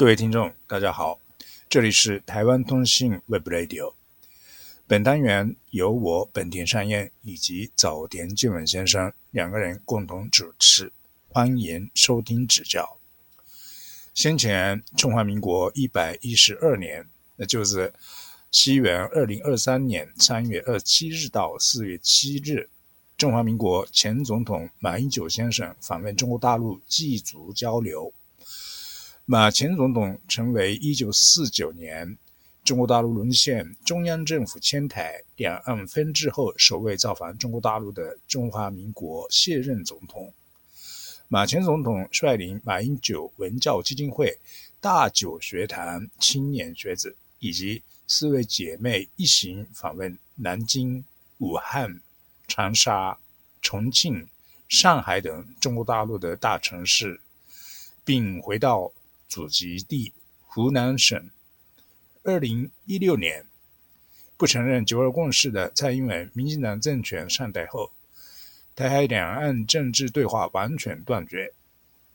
各位听众，大家好，这里是台湾通信 Web Radio。本单元由我本田善彦以及早田健文先生两个人共同主持，欢迎收听指教。先前中华民国一百一十二年，那就是西元二零二三年三月二十七日到四月七日，中华民国前总统马英九先生访问中国大陆祭祖交流。马前总统成为1949年中国大陆沦陷、中央政府迁台、两岸分治后首位造访中国大陆的中华民国卸任总统。马前总统率领马英九文教基金会、大九学堂青年学子以及四位姐妹一行访问南京、武汉、长沙、重庆、上海等中国大陆的大城市，并回到。祖籍地湖南省。二零一六年，不承认“九二共识”的蔡英文民进党政权上台后，台海两岸政治对话完全断绝，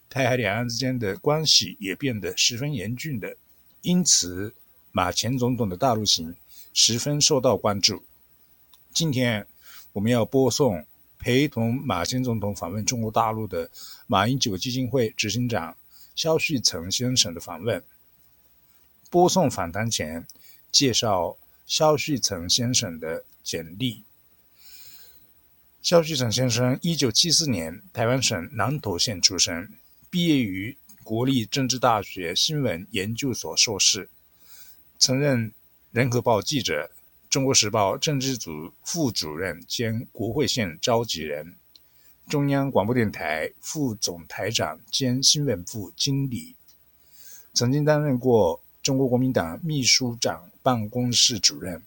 台海两岸之间的关系也变得十分严峻的。因此，马前总统的大陆行十分受到关注。今天，我们要播送陪同马前总统访问中国大陆的马英九基金会执行长。肖旭岑先生的访问。播送访谈前，介绍肖旭岑先生的简历。肖旭岑先生，一九七四年台湾省南投县出生，毕业于国立政治大学新闻研究所硕士，曾任《人和报》记者，《中国时报》政治组副主任兼国会线召集人。中央广播电台副总台长兼新闻部经理，曾经担任过中国国民党秘书长办公室主任、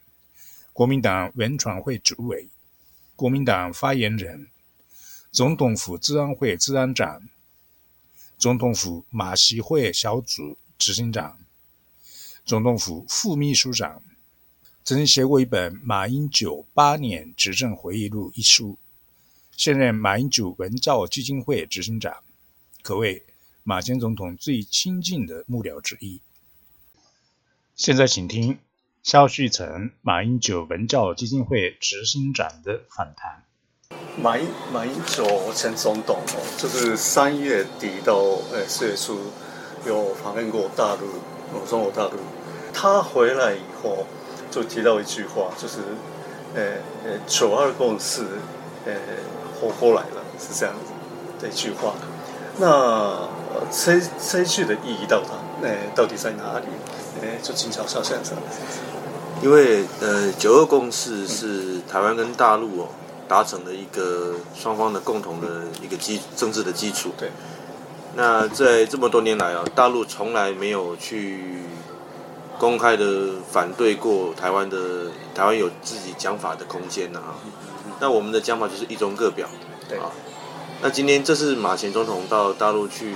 国民党文传会主委、国民党发言人、总统府治安会治安长、总统府马习会小组执行长、总统府副秘书长，曾经写过一本《马英九八年执政回忆录》一书。现任马英九文教基金会执行长，可谓马前总统最亲近的幕僚之一。现在，请听肖旭岑马英九文教基金会执行长的访谈。马英马英九前总统哦，就是三月底到呃四月初有访问过大陆，中国大陆。他回来以后就提到一句话，就是呃呃九二共识呃。活过来了，是这样子的一句话。那这这一句的意义到哪？哎，到底在哪里？哎，就请教肖先生。因为呃，九二共识是台湾跟大陆哦达成的一个双方的共同的一个基政治的基础。对。那在这么多年来啊，大陆从来没有去公开的反对过台湾的台湾有自己讲法的空间呢啊。那我们的讲法就是一中各表，对。啊。那今天这是马前总统到大陆去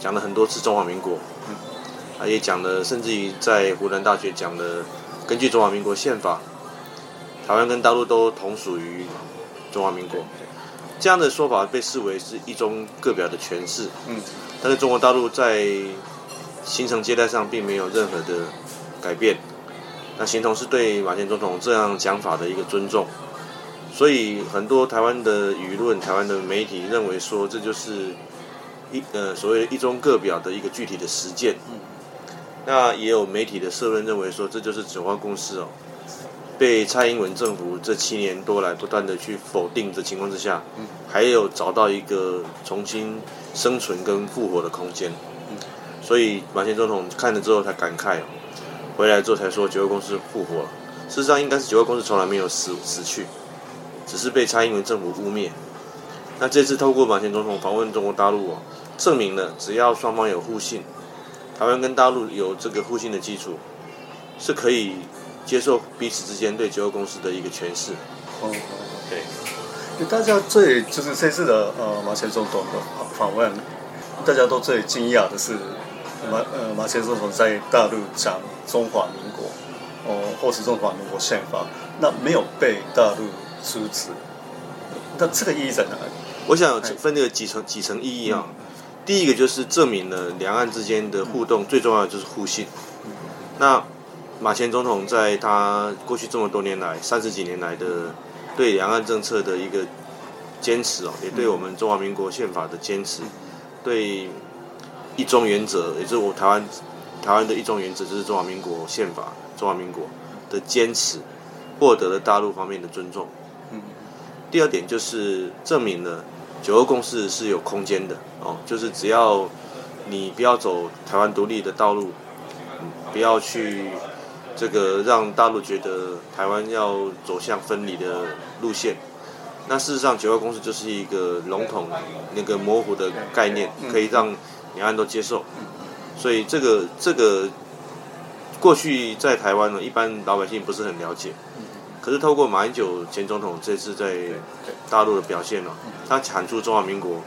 讲了很多次中华民国，嗯，啊也讲了，甚至于在湖南大学讲了，根据中华民国宪法，台湾跟大陆都同属于中华民国，这样的说法被视为是一中各表的诠释，嗯，但是中国大陆在行程接待上并没有任何的改变，那形同是对马前总统这样讲法的一个尊重。所以很多台湾的舆论、台湾的媒体认为说，这就是一呃所谓一中各表的一个具体的实践。嗯。那也有媒体的社论认为说，这就是九号共识哦，被蔡英文政府这七年多来不断的去否定的情况之下，嗯，还有找到一个重新生存跟复活的空间。嗯。所以马前总统看了之后才感慨哦，回来之后才说九号共识复活了。事实上，应该是九号共识从来没有死死去。只是被蔡英文政府污蔑。那这次透过马前总统访问中国大陆哦，证明了只要双方有互信，台湾跟大陆有这个互信的基础，是可以接受彼此之间对九二共识的一个诠释。哦，对。大家最就是这次的呃马前总统的访问，大家都最惊讶的是马呃马前总统在大陆讲中华民国哦，或是中华民国宪法，那没有被大陆。梳子，那这个意义在哪里？我想分这个几层几层意义啊。第一个就是证明了两岸之间的互动最重要的就是互信。那马前总统在他过去这么多年来三十几年来的对两岸政策的一个坚持哦，也对我们中华民国宪法的坚持，对一中原则，也就是我台湾台湾的一中原则，就是中华民国宪法中华民国的坚持，获得了大陆方面的尊重。第二点就是证明了九二共识是有空间的哦，就是只要你不要走台湾独立的道路，不要去这个让大陆觉得台湾要走向分离的路线。那事实上，九二共识就是一个笼统、那个模糊的概念，可以让两岸都接受。所以这个这个过去在台湾呢，一般老百姓不是很了解。可是透过马英九前总统这次在大陆的表现呢，他喊出中华民国，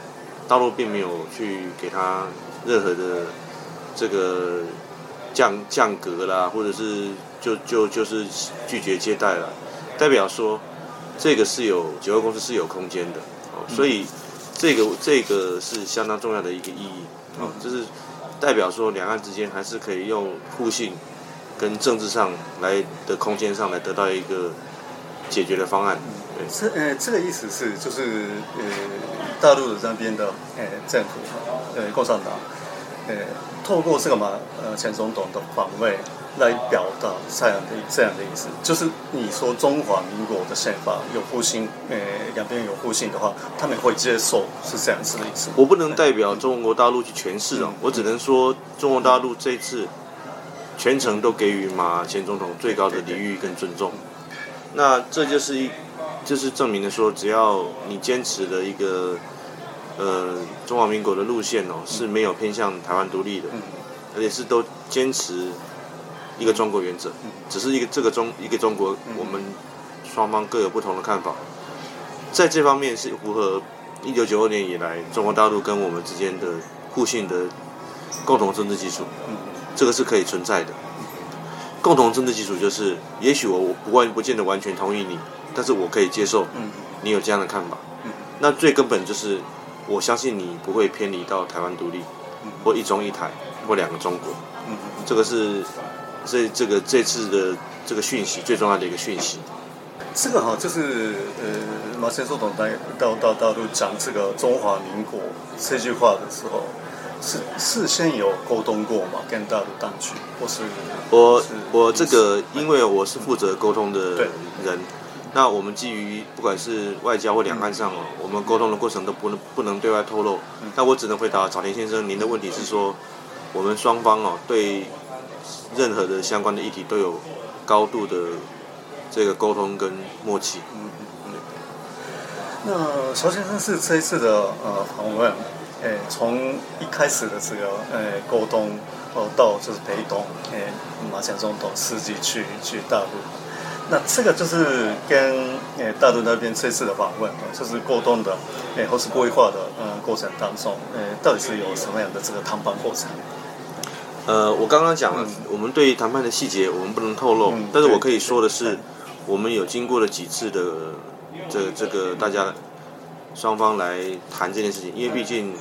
大陆并没有去给他任何的这个降降格啦，或者是就就就是拒绝接待了，代表说这个是有九二公司是有空间的哦，所以这个这个是相当重要的一个意义哦，就是代表说两岸之间还是可以用互信跟政治上来的空间上来得到一个。解决的方案，这呃，这个意思是就是呃，大陆的那边的呃政府呃共产党呃，透过这个嘛呃前总统的访问来表达这样的这样的意思，就是你说中华民国的宪法有互信，呃两边有互信的话，他们会接受是这样子的意思。我不能代表中国大陆去诠释啊，我只能说中国大陆这次全程都给予马前总统最高的礼遇跟尊重。那这就是一，就是证明了说，只要你坚持的一个，呃，中华民国的路线哦，是没有偏向台湾独立的，而且是都坚持一个中国原则，只是一个这个中一个中国，我们双方各有不同的看法，在这方面是符合一九九二年以来中国大陆跟我们之间的互信的共同政治基础，这个是可以存在的。共同政治基础就是，也许我我不完不见得完全同意你，但是我可以接受你有这样的看法。那最根本就是，我相信你不会偏离到台湾独立，或一中一台，或两个中国。这个是这这个这次的这个讯息最重要的一个讯息。这个哈就是呃，马先总统在到到大陆讲这个中华民国这句话的时候。是事先有沟通过吗？跟大陆当局，或是我我这个，因为我是负责沟通的人，那我们基于不管是外交或两岸上哦，我们沟通的过程都不能不能对外透露。那我只能回答早田先生，您的问题是说，我们双方哦对任何的相关的议题都有高度的这个沟通跟默契。那曹先生是这一次的呃访问。诶，从一开始的这个诶沟通，哦，到就是陪同诶马前总统司机去去大陆，那这个就是跟诶大陆那边这次的访问，就是沟通的诶或是规划的嗯过程当中，诶到底是有什么样的这个谈判过程？呃，我刚刚讲了，我们对谈判的细节我们不能透露，但是我可以说的是，我们有经过了几次的这这个大家双方来谈这件事情，因为毕竟。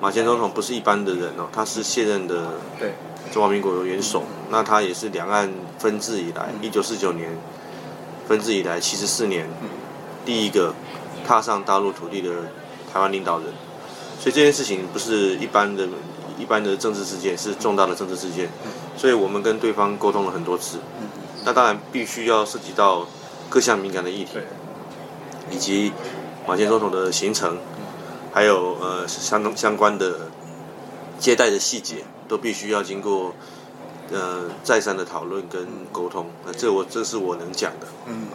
马前总统不是一般的人哦，他是卸任的中华民国的元首，那他也是两岸分治以来，一九四九年分治以来七十四年第一个踏上大陆土地的台湾领导人，所以这件事情不是一般的、一般的政治事件，是重大的政治事件，所以我们跟对方沟通了很多次，那当然必须要涉及到各项敏感的议题，以及马前总统的行程。还有呃相相关的接待的细节，都必须要经过呃再三的讨论跟沟通。那这我这是我能讲的。嗯，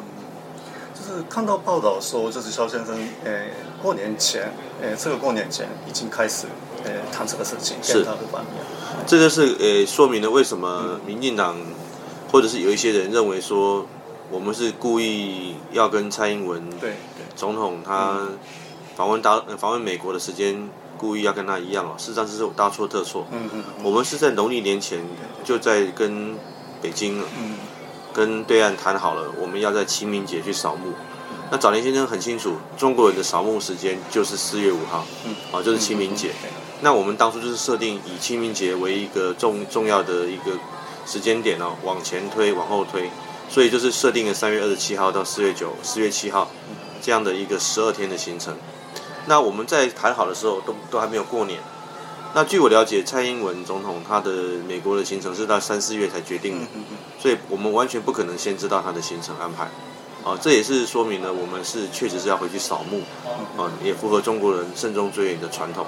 就是看到报道说，就是肖先生，呃，过年前，呃，这个过年前已经开始，呃，谈这个事情，是他的方面。这就是呃说明了为什么民进党或者是有一些人认为说，我们是故意要跟蔡英文对总统他。访问大访问美国的时间，故意要跟他一样哦，事实上是大错特错。嗯嗯，我们是在农历年前就在跟北京，嗯，跟对岸谈好了，我们要在清明节去扫墓。那早年先生很清楚，中国人的扫墓时间就是四月五号，嗯，啊，就是清明节。那我们当初就是设定以清明节为一个重重要的一个时间点哦，往前推，往后推，所以就是设定了三月二十七号到四月九、四月七号这样的一个十二天的行程。那我们在谈好的时候，都都还没有过年。那据我了解，蔡英文总统他的美国的行程是到三四月才决定的，所以我们完全不可能先知道他的行程安排。啊，这也是说明了我们是确实是要回去扫墓，啊，也符合中国人慎终追远的传统。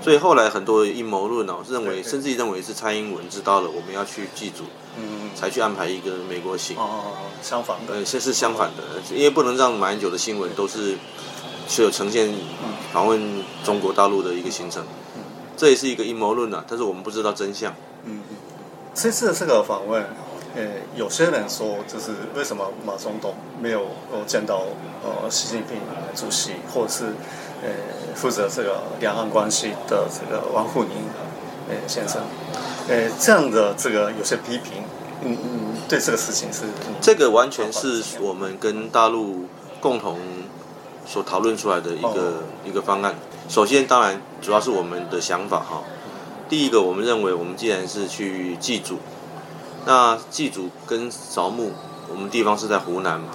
嗯，所以后来很多阴谋论哦，认为甚至认为是蔡英文知道了我们要去祭祖，嗯，才去安排一个美国行。哦，相反的，呃，这是相反的，因为不能让马英九的新闻都是是有呈现访问中国大陆的一个行程。这也是一个阴谋论啊，但是我们不知道真相。嗯，这次这个访问，呃，有些人说，就是为什么马总统没有见到呃习近平主席，或者是呃负责这个两岸关系的这个王沪宁呃先生，呃这样的这个有些批评，嗯嗯，对这个事情是这个完全是我们跟大陆共同所讨论出来的一个一个方案。首先，当然主要是我们的想法哈。第一个，我们认为我们既然是去祭祖，那祭祖跟扫墓，我们地方是在湖南嘛，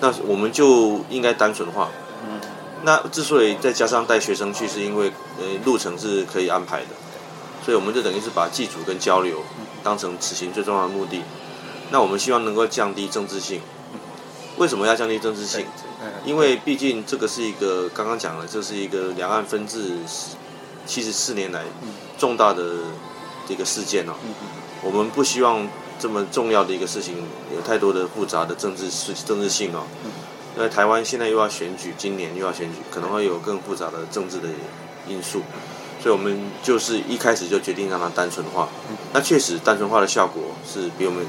那我们就应该单纯化。嗯。那之所以再加上带学生去，是因为呃路程是可以安排的，所以我们就等于是把祭祖跟交流当成此行最重要的目的。那我们希望能够降低政治性。为什么要降低政治性？因为毕竟这个是一个刚刚讲了，这是一个两岸分治七十四年来重大的一个事件哦。我们不希望这么重要的一个事情有太多的复杂的政治事政治性哦。因为台湾现在又要选举，今年又要选举，可能会有更复杂的政治的因素，所以我们就是一开始就决定让它单纯化。那确实单纯化的效果是比我们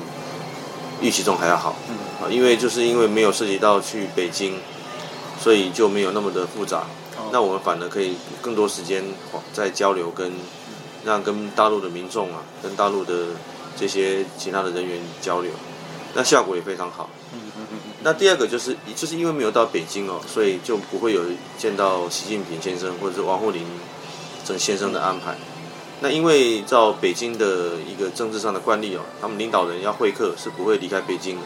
预期中还要好。啊，因为就是因为没有涉及到去北京，所以就没有那么的复杂。那我们反而可以更多时间在交流，跟让跟大陆的民众啊，跟大陆的这些其他的人员交流，那效果也非常好。那第二个就是，就是因为没有到北京哦，所以就不会有见到习近平先生或者是王沪宁这先生的安排。那因为照北京的一个政治上的惯例哦，他们领导人要会客是不会离开北京的。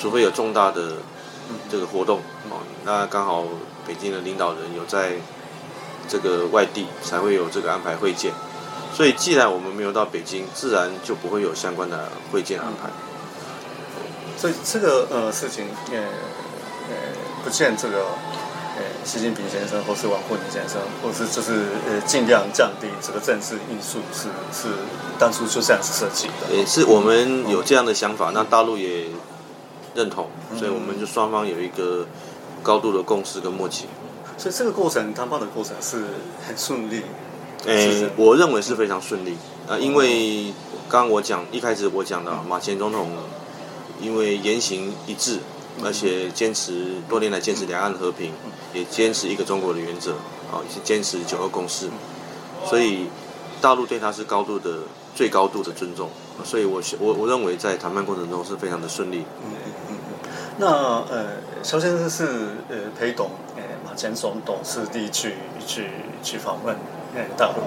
除非有重大的这个活动哦，那刚好北京的领导人有在这个外地，才会有这个安排会见。所以既然我们没有到北京，自然就不会有相关的会见安排。所以这个呃事情，呃呃不见这个呃习近平先生或是王沪宁先生，或是就是呃尽量降低这个政治因素，是是当初就这样子设计的。也是我们有这样的想法，那大陆也。认同，所以我们就双方有一个高度的共识跟默契。所以这个过程谈判的过程是很顺利。诶，我认为是非常顺利啊，因为刚刚我讲一开始我讲的马前总统，因为言行一致，而且坚持多年来坚持两岸和平，也坚持一个中国的原则啊，也是坚持九二共识，所以大陆对他是高度的最高度的尊重。所以，我我我认为在谈判过程中是非常的顺利。那呃，肖先生是呃陪董呃马前总董事弟去去去访问呃大陆。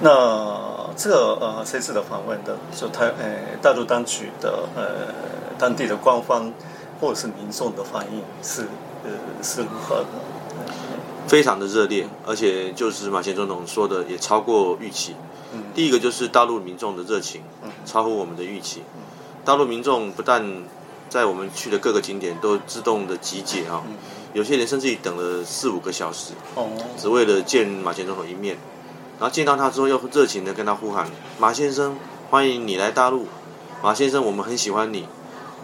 那这个呃这次的访问的，就台呃大陆当局的呃当地的官方或者是民众的反应是呃是如何的？非常的热烈，而且就是马前总统说的也超过预期。第一个就是大陆民众的热情，超乎我们的预期。大陆民众不但在我们去的各个景点都自动的集结啊，有些人甚至于等了四五个小时，哦只为了见马前总统一面。然后见到他之后，又热情的跟他呼喊：“马先生，欢迎你来大陆！马先生，我们很喜欢你。”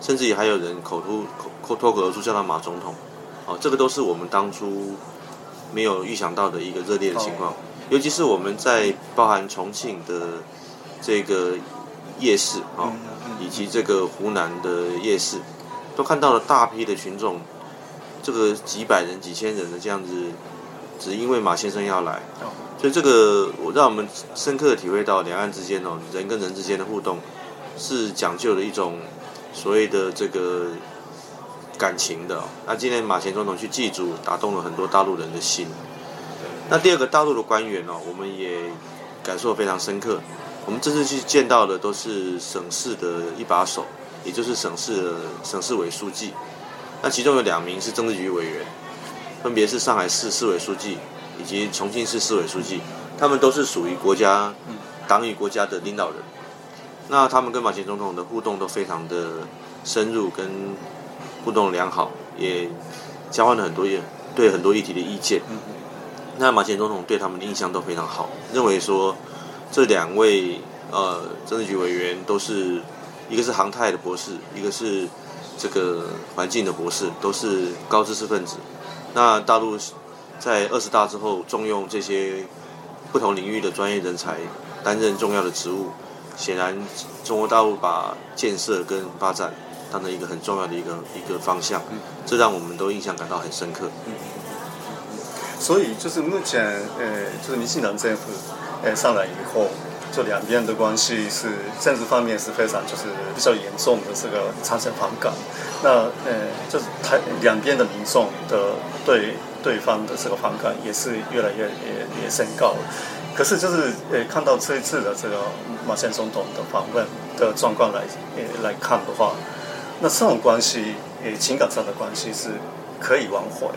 甚至也还有人口吐口脱口而出叫他马总统。哦，这个都是我们当初没有预想到的一个热烈的情况。尤其是我们在包含重庆的这个夜市啊，以及这个湖南的夜市，都看到了大批的群众，这个几百人、几千人的这样子，只因为马先生要来，所以这个我让我们深刻的体会到两岸之间哦，人跟人之间的互动是讲究的一种所谓的这个感情的。那今天马前总统去祭祖，打动了很多大陆人的心。那第二个大陆的官员哦，我们也感受非常深刻。我们这次去见到的都是省市的一把手，也就是省市的省市委书记。那其中有两名是政治局委员，分别是上海市市委书记以及重庆市市委书记，他们都是属于国家党与国家的领导人。那他们跟马前总统的互动都非常的深入，跟互动良好，也交换了很多也对很多议题的意见。那马前总统对他们的印象都非常好，认为说这两位呃政治局委员都是一个是航太的博士，一个是这个环境的博士，都是高知识分子。那大陆在二十大之后重用这些不同领域的专业人才担任重要的职务，显然中国大陆把建设跟发展当成一个很重要的一个一个方向，这让我们都印象感到很深刻。所以就是目前，呃，就是民进党政府，呃，上来以后，就两边的关系是政治方面是非常就是比较严重的这个产生反感。那呃，就是台两边的民众的对对方的这个反感也是越来越也也升高。了。可是就是呃，看到这一次的这个马先总统的访问的状况来呃来看的话，那这种关系，呃，情感上的关系是可以挽回。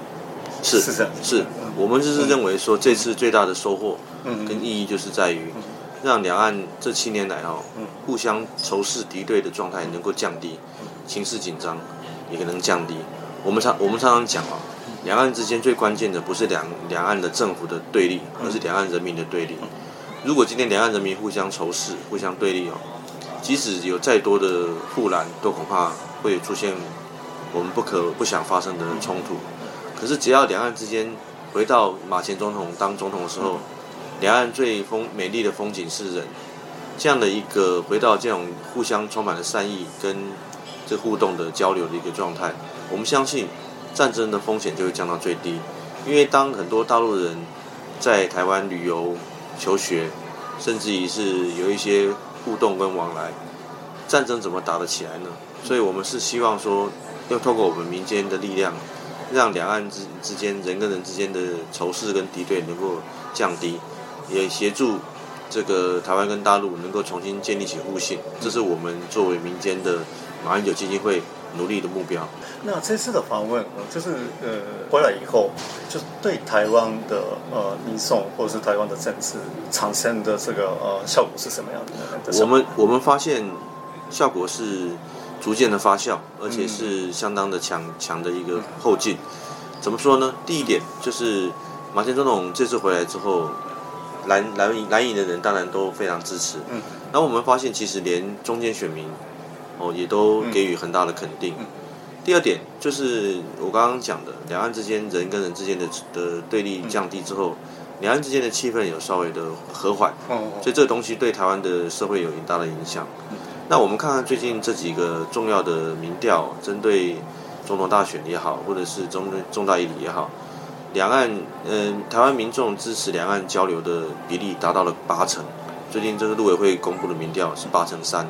是是这样，是。我们就是认为说，这次最大的收获跟意义就是在于，让两岸这七年来哦，互相仇视敌对的状态能够降低，情势紧张也可能降低。我们常我们常常讲哦，两岸之间最关键的不是两两岸的政府的对立，而是两岸人民的对立。如果今天两岸人民互相仇视、互相对立哦，即使有再多的护栏，都恐怕会出现我们不可不想发生的冲突。可是，只要两岸之间回到马前总统当总统的时候，两岸最风美丽的风景是人，这样的一个回到这种互相充满了善意跟这互动的交流的一个状态，我们相信战争的风险就会降到最低。因为当很多大陆人在台湾旅游、求学，甚至于是有一些互动跟往来，战争怎么打得起来呢？所以我们是希望说，要透过我们民间的力量。让两岸之之间人跟人之间的仇视跟敌对能够降低，也协助这个台湾跟大陆能够重新建立起互信，这是我们作为民间的马英九基金会努力的目标。那这次的访问，就是呃回来以后，就是对台湾的呃民众或者是台湾的政治产生的这个呃效果是什么样的？我们我们发现效果是。逐渐的发酵，而且是相当的强强的一个后劲。怎么说呢？第一点就是马前总统这次回来之后，蓝蓝蓝营的人当然都非常支持。嗯。然后我们发现，其实连中间选民哦也都给予很大的肯定。第二点就是我刚刚讲的，两岸之间人跟人之间的的对立降低之后，两岸之间的气氛有稍微的和缓。哦。所以这个东西对台湾的社会有很大的影响。那我们看看最近这几个重要的民调，针对总统大选也好，或者是中重大议题也好，两岸嗯，台湾民众支持两岸交流的比例达到了八成。最近这个陆委会公布的民调是八成三，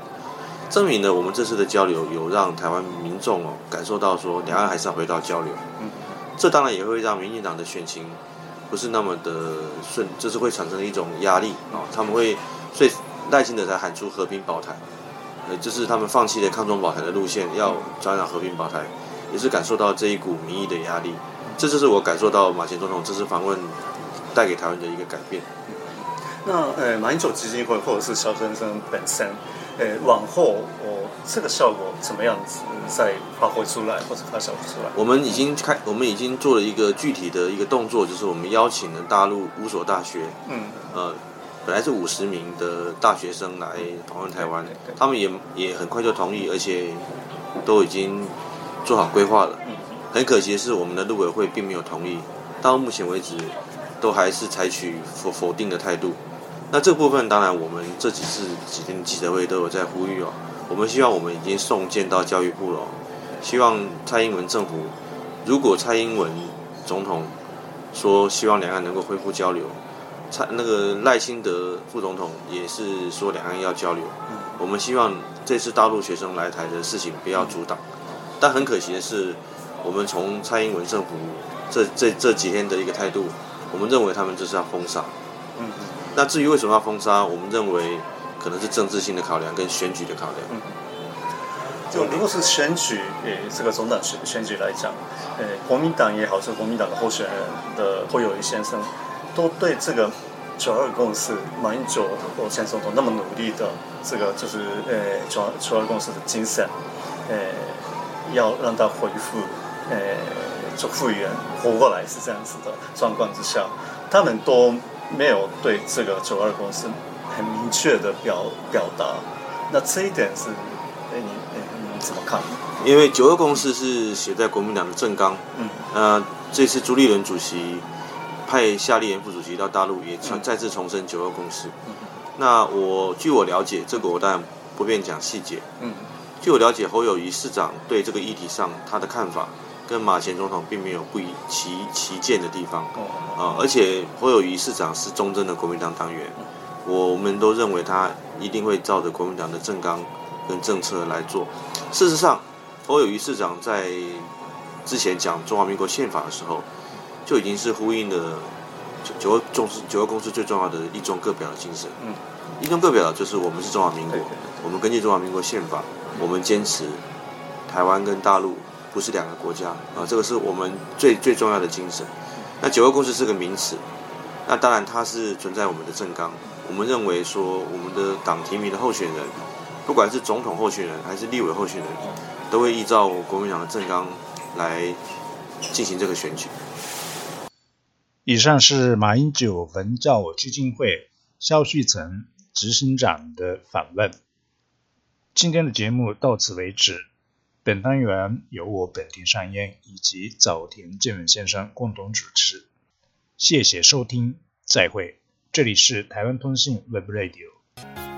证明了我们这次的交流有让台湾民众哦感受到说两岸还是要回到交流。嗯，这当然也会让民进党的选情不是那么的顺，就是会产生一种压力啊，他们会所以耐心的才喊出和平保台。呃，这是他们放弃了抗中保台的路线，要转向和平保台，也是感受到这一股民意的压力。这就是我感受到马前总统这次访问带给台湾的一个改变。那呃，马英九基金会或者是肖先生本身，呃，往后我这个效果怎么样子再发挥出来或者发酵出来？我们已经开，我们已经做了一个具体的一个动作，就是我们邀请了大陆五所大学，嗯，呃。本来是五十名的大学生来访问台湾，他们也也很快就同意，而且都已经做好规划了。很可惜的是，我们的陆委会并没有同意，到目前为止都还是采取否否定的态度。那这部分当然，我们这几次几天记者会都有在呼吁哦。我们希望我们已经送件到教育部了，希望蔡英文政府，如果蔡英文总统说希望两岸能够恢复交流。蔡那个赖清德副总统也是说两岸要交流，我们希望这次大陆学生来台的事情不要阻挡，但很可惜的是，我们从蔡英文政府这这这几天的一个态度，我们认为他们就是要封杀。嗯那至于为什么要封杀，我们认为可能是政治性的考量跟选举的考量。嗯，就如果是选举，诶，这个总统选选举来讲，诶，国民党也好，是国民党的候选人的侯友谊先生，都对这个九二共识、马英九前总统那么努力的这个就是诶九二九二共识的精神，诶，要让他恢复，诶，就复原活过来是这样子的状况之下，他们都没有对这个九二共识很明确的表表达。那这一点是，哎，你哎你怎么看？因为九二共识是写在国民党的政纲，嗯那这次朱立伦主席派夏立言副主席到大陆，也重嗯再次重申九二共识。嗯那我据我了解，这个我当然不便讲细节。嗯据我了解，侯友谊市长对这个议题上他的看法，跟马前总统并没有不一其其见的地方。哦。啊、而且侯友谊市长是忠贞的国民党党员，我们都认为他一定会照着国民党的政纲跟政策来做。事实上，侯友谊市长在之前讲中华民国宪法的时候，就已经是呼应了九九二重视九二共识最重要的一中各表的精神。嗯，一中各表就是我们是中华民国我们根据中华民国宪法，我们坚持台湾跟大陆不是两个国家啊，这个是我们最最重要的精神。那九二共识是个名词，那当然它是存在我们的政纲。我们认为说，我们的党提名的候选人，不管是总统候选人还是立委候选人，都会依照国民党的政纲来进行这个选举。以上是马英九文教基金会肖旭岑执行长的访问。今天的节目到此为止。本单元由我本田善彦以及早田健文先生共同主持。谢谢收听，再会。这里是台湾通信 Web Radio。